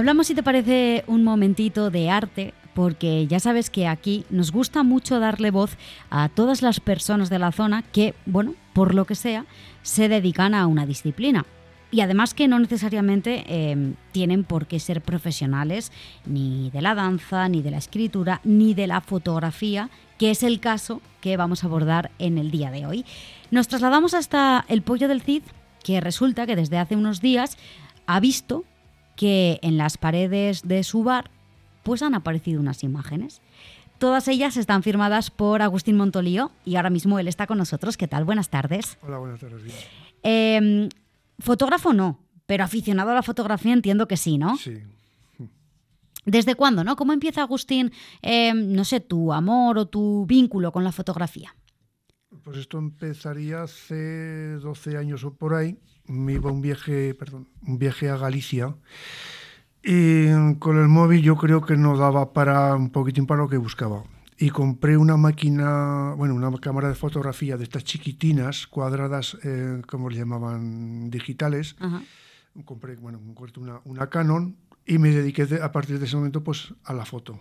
hablamos, si te parece, un momentito de arte, porque ya sabes que aquí nos gusta mucho darle voz a todas las personas de la zona que, bueno, por lo que sea, se dedican a una disciplina. Y además que no necesariamente eh, tienen por qué ser profesionales ni de la danza, ni de la escritura, ni de la fotografía, que es el caso que vamos a abordar en el día de hoy. Nos trasladamos hasta el Pollo del Cid, que resulta que desde hace unos días ha visto que en las paredes de su bar pues han aparecido unas imágenes. Todas ellas están firmadas por Agustín Montolío y ahora mismo él está con nosotros. ¿Qué tal? Buenas tardes. Hola, buenas tardes. Eh, fotógrafo no, pero aficionado a la fotografía entiendo que sí, ¿no? Sí. ¿Desde cuándo, no? ¿Cómo empieza, Agustín, eh, no sé, tu amor o tu vínculo con la fotografía? Pues esto empezaría hace 12 años o por ahí. Me iba un viaje, perdón, un viaje a Galicia y con el móvil yo creo que no daba para un poquitín para lo que buscaba. Y compré una máquina, bueno, una cámara de fotografía de estas chiquitinas, cuadradas, eh, como le llamaban, digitales. Ajá. Compré, bueno, una, una Canon y me dediqué de, a partir de ese momento pues a la foto.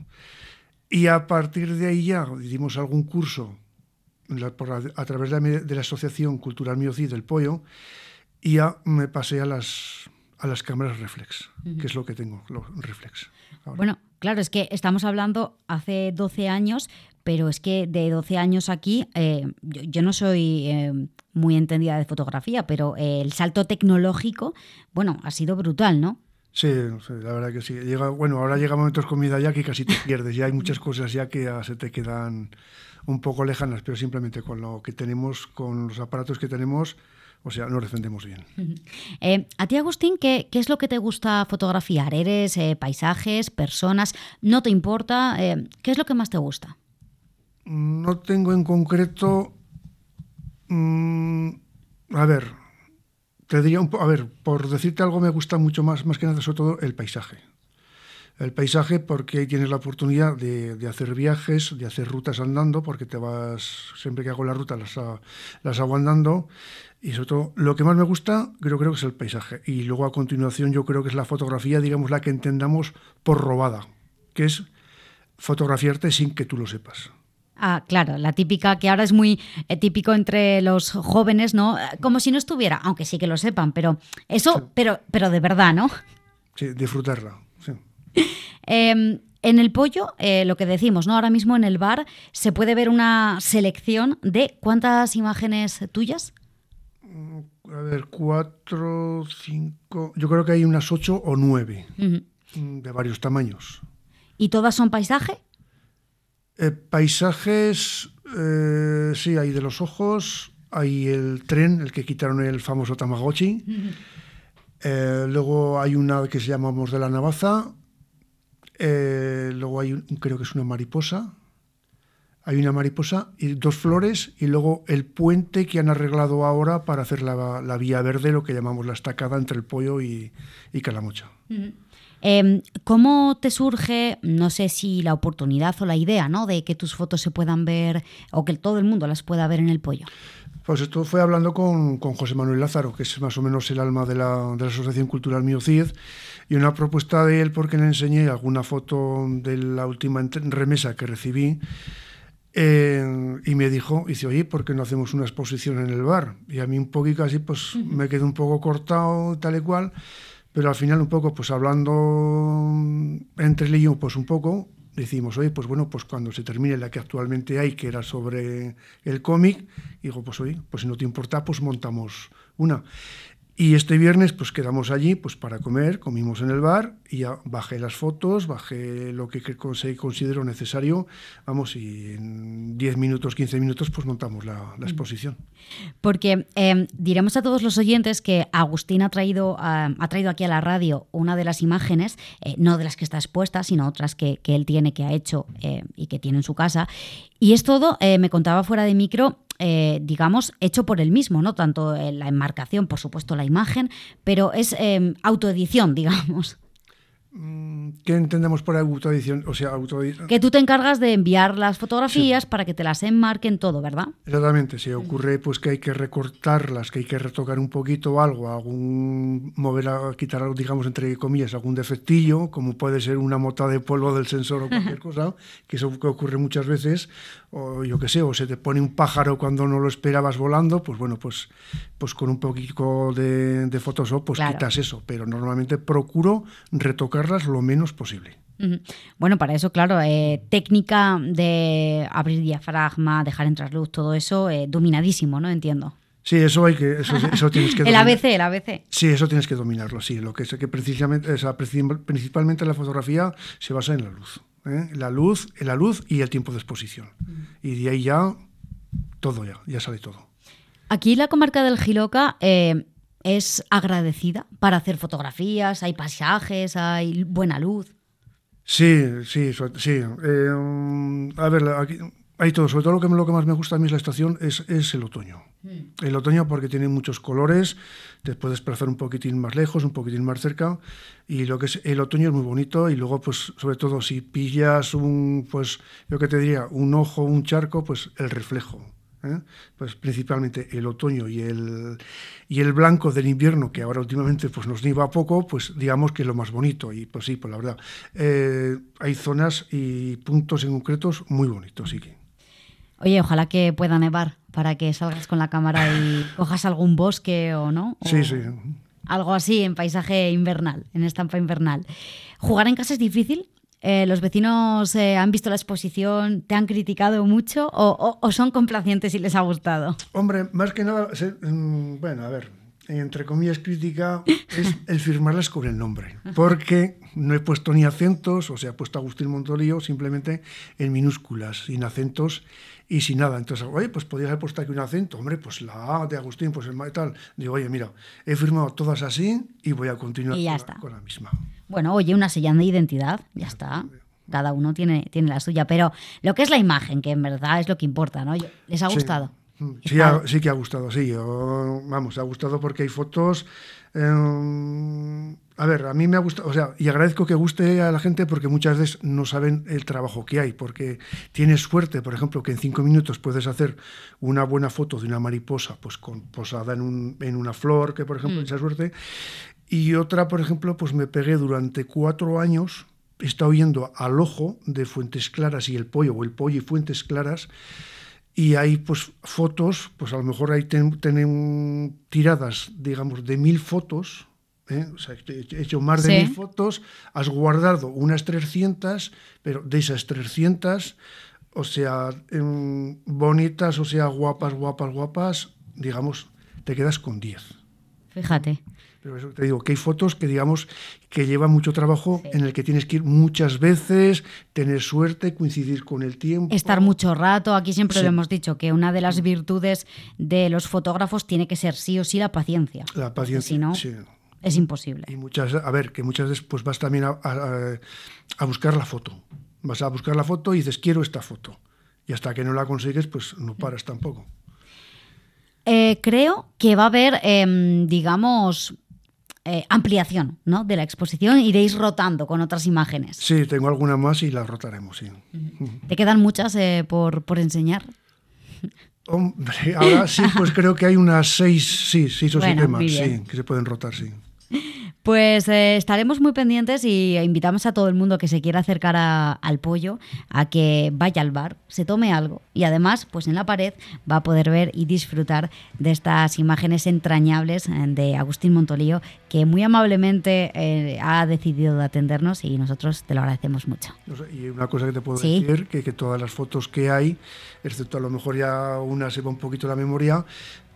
Y a partir de ahí ya dimos algún curso la, por la, a través de la, de la, Asociación Cultural Miocid del Pollo y ya me pasé a las, a las cámaras reflex, uh -huh. que es lo que tengo, los reflex. Ahora. Bueno, claro, es que estamos hablando hace 12 años, pero es que de 12 años aquí, eh, yo, yo, no soy eh, muy entendida de fotografía, pero eh, el salto tecnológico, bueno, ha sido brutal, ¿no? Sí, la verdad que sí. Llega, bueno, ahora llega momentos con vida ya que casi te pierdes. Ya hay muchas cosas ya que ya se te quedan un poco lejanas, pero simplemente con lo que tenemos, con los aparatos que tenemos, o sea, nos defendemos bien. Uh -huh. eh, a ti, Agustín, ¿qué, ¿qué, es lo que te gusta fotografiar? ¿Eres eh, paisajes, personas? ¿No te importa? Eh, ¿Qué es lo que más te gusta? No tengo en concreto... Mmm, a ver, te diría un poco... A ver, por decirte algo, me gusta mucho más, más que nada, sobre todo, el paisaje. El paisaje porque ahí tienes la oportunidad de, de, hacer viajes, de hacer rutas andando, porque te vas, siempre que hago la ruta las, las hago andando. Y sobre todo, lo que más me gusta, creo, creo que es el paisaje. Y luego a continuación yo creo que es la fotografía, digamos, la que entendamos por robada, que es fotografiarte sin que tú lo sepas. Ah, claro, la típica que ahora es muy eh, típico entre los jóvenes, ¿no? Como si no estuviera, aunque sí que lo sepan, pero eso, sí. pero, pero de verdad, ¿no? Sí, disfrutarla. Eh, en el pollo, eh, lo que decimos, ¿no? Ahora mismo en el bar se puede ver una selección de cuántas imágenes tuyas. Mm, a ver, cuatro, cinco. Yo creo que hay unas ocho o nueve uh -huh. de varios tamaños. ¿Y todas son paisaje? Eh, paisajes, eh, sí, hay de los ojos, hay el tren, el que quitaron el famoso Tamagotchi. Uh -huh. luego hay una que se llama Mos de la Navaza. Eh, luego hay, un, creo que es una mariposa. Hay una mariposa y dos flores y luego el puente que han arreglado ahora para hacer la, la vía verde, lo que llamamos la estacada entre el pollo y, y Calamocha. Eh, ¿Cómo te surge, no sé si la oportunidad o la idea, ¿no? de que tus fotos se puedan ver o que todo el mundo las pueda ver en el pollo? Pues esto fue hablando con, con José Manuel Lázaro, que es más o menos el alma de la, de la Asociación Cultural Miocid, y una propuesta de él porque le enseñé alguna foto de la última remesa que recibí. Eh, y me dijo, dice, oye, ¿por qué no hacemos una exposición en el bar? Y a mí un poquito así, pues uh -huh. me quedé un poco cortado, tal y cual pero al final un poco, pues hablando entre él y yo, pues un poco, decimos, oye, pues bueno, pues cuando se termine la que actualmente hay, que era sobre el cómic, digo, pues oye, pues si no te importa, pues montamos una. Y este viernes pues quedamos allí pues para comer, comimos en el bar y ya bajé las fotos, bajé lo que considero necesario, vamos, y en 10 minutos, 15 minutos pues montamos la, la exposición. Porque eh, diremos a todos los oyentes que Agustín ha traído, ha traído aquí a la radio una de las imágenes, eh, no de las que está expuesta, sino otras que, que él tiene, que ha hecho eh, y que tiene en su casa. Y es todo, eh, me contaba fuera de micro, eh, digamos, hecho por él mismo, ¿no? Tanto la enmarcación, por supuesto, la imagen, pero es eh, autoedición, digamos. Mm, ¿Qué entendemos por autoedición? O sea, Que tú te encargas de enviar las fotografías para que te las enmarquen todo, ¿verdad? Exactamente. Si ocurre pues que hay que recortarlas, que hay que retocar un poquito algo, algún mover, a, quitar algo, digamos, entre comillas, algún defectillo, como puede ser una mota de polvo del sensor o cualquier cosa, que eso que ocurre muchas veces, o yo qué sé, o se te pone un pájaro cuando no lo esperabas volando, pues bueno, pues, pues con un poquito de, de Photoshop pues quitas eso. Pero normalmente procuro lo menos posible. Bueno, para eso, claro, eh, técnica de abrir diafragma, dejar entrar luz, todo eso, eh, dominadísimo, ¿no? Entiendo. Sí, eso hay que, eso, tienes que El ABC, el ABC. Sí, eso tienes que dominarlo, sí. Lo que es que precisamente, principalmente la fotografía se basa en la luz. ¿eh? La luz, la luz y el tiempo de exposición. Y de ahí ya, todo ya, ya sale todo. Aquí la comarca del Giloca es agradecida para hacer fotografías, hay paisajes, hay buena luz. Sí, sí, sí. Eh, a ver, aquí hay todo. Sobre todo lo que, lo que más me gusta a mí es la estación es, es el otoño. Mm. El otoño porque tiene muchos colores, te puedes desplazar un poquitín más lejos, un poquitín más cerca. Y lo que es el otoño es muy bonito. Y luego, pues, sobre todo, si pillas un, pues, yo que te diría, un ojo, un charco, pues el reflejo. ¿Eh? pues principalmente el otoño y el, y el blanco del invierno, que ahora últimamente pues nos nieva poco, pues digamos que es lo más bonito. Y pues sí, pues la verdad, eh, hay zonas y puntos en concretos muy bonitos, sí que. Oye, ojalá que pueda nevar para que salgas con la cámara y cojas algún bosque o no. sí, sí. Algo así en paisaje invernal, en estampa invernal. ¿Jugar en casa es difícil? Eh, ¿Los vecinos eh, han visto la exposición, te han criticado mucho o, son complacientes y les ha gustado? Hombre, más que nada, mm, bueno, a ver, entre comillas crítica, es el firmarlas con el nombre, porque no he puesto ni acentos, o sea, he puesto Agustín Montolío simplemente en minúsculas, sin acentos y sin nada. Entonces, oye, pues podrías haber puesto aquí un acento, hombre, pues la A de Agustín, pues el y tal. Digo, oye, mira, he firmado todas así y voy a continuar con, la, misma. Bueno, oye, una señal de identidad, ya está. Cada uno tiene, tiene la suya, pero lo que es la imagen, que en verdad es lo que importa, ¿no? ¿Les ha gustado? Mm, sí, sí, que ha gustado, sí. vamos, ha gustado porque hay fotos. Em, a ver, a mí me ha gustado, o sea, y agradezco que guste a la gente porque muchas veces no saben el trabajo que hay, porque tienes suerte, por ejemplo, que en cinco minutos puedes hacer una buena foto de una mariposa, pues con, posada en, un, en una flor, que por ejemplo, mm. esa suerte. Y otra, por ejemplo, pues me pegué durante cuatro años, he estado yendo al ojo de Fuentes Claras y el pollo, o el pollo y Fuentes Claras, y hay pues fotos, pues a lo mejor ahí tienen tiradas, digamos, de mil fotos, ¿eh? o sea, he hecho más de mil fotos, has guardado unas 300, pero de esas 300, o sea, bonitas, o sea, guapas, guapas, guapas, digamos, te quedas con 10. Fíjate. Pero eso te digo, que hay fotos que digamos que llevan mucho trabajo en el que tienes que ir muchas veces, tener suerte, coincidir con el tiempo. Estar mucho rato. Aquí siempre lo hemos dicho, que una de las virtudes de los fotógrafos tiene que ser sí o sí la paciencia. La paciencia, si no, es imposible. Y muchas, a ver, que muchas veces pues vas también a, buscar la foto. Vas a buscar la foto y dices, quiero esta foto. Y hasta que no la consigues, pues no paras tampoco. Eh, creo que va a haber, em, digamos, eh, ampliación ¿no? de la exposición, iréis rotando con otras imágenes. Sí, tengo alguna más y las rotaremos, sí. ¿Te quedan muchas eh, por, por, enseñar? Hombre, ahora sí, pues creo que hay unas seis, sí, seis o siete más, sí, que se pueden rotar, sí. Pues eh, estaremos muy pendientes y invitamos a todo el mundo que se quiera acercar al pollo a que vaya al bar, se tome algo y además, pues en la pared va a poder ver y disfrutar de estas imágenes entrañables eh, de Agustín Montolío, que muy amablemente eh, ha decidido atendernos y nosotros te lo agradecemos mucho. Y una cosa que te puedo decir, que, que todas las fotos que hay, excepto a lo mejor ya una se va un poquito la memoria,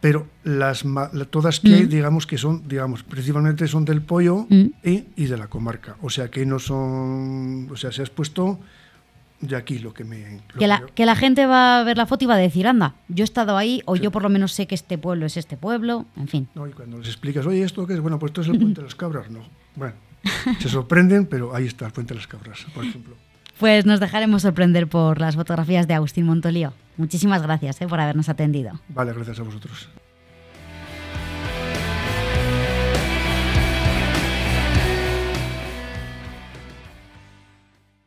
pero las todas que hay, mm. digamos que son, digamos, principalmente son del pollo mm. y, de la comarca. O sea que no son, o sea, se has puesto de aquí lo que me... que, la, que, la, gente va a ver la foto y va a decir, anda, yo he estado ahí, o yo por lo menos sé que este pueblo es este pueblo, en fin. No, y cuando les explicas, oye, ¿esto qué es? Bueno, pues esto es el Puente de las Cabras, no. Bueno, se sorprenden, pero ahí está el Puente de las Cabras, por ejemplo. Pues nos dejaremos sorprender por las fotografías de Agustín Montolío. Muchísimas gracias eh, por habernos atendido. Vale, gracias a vosotros.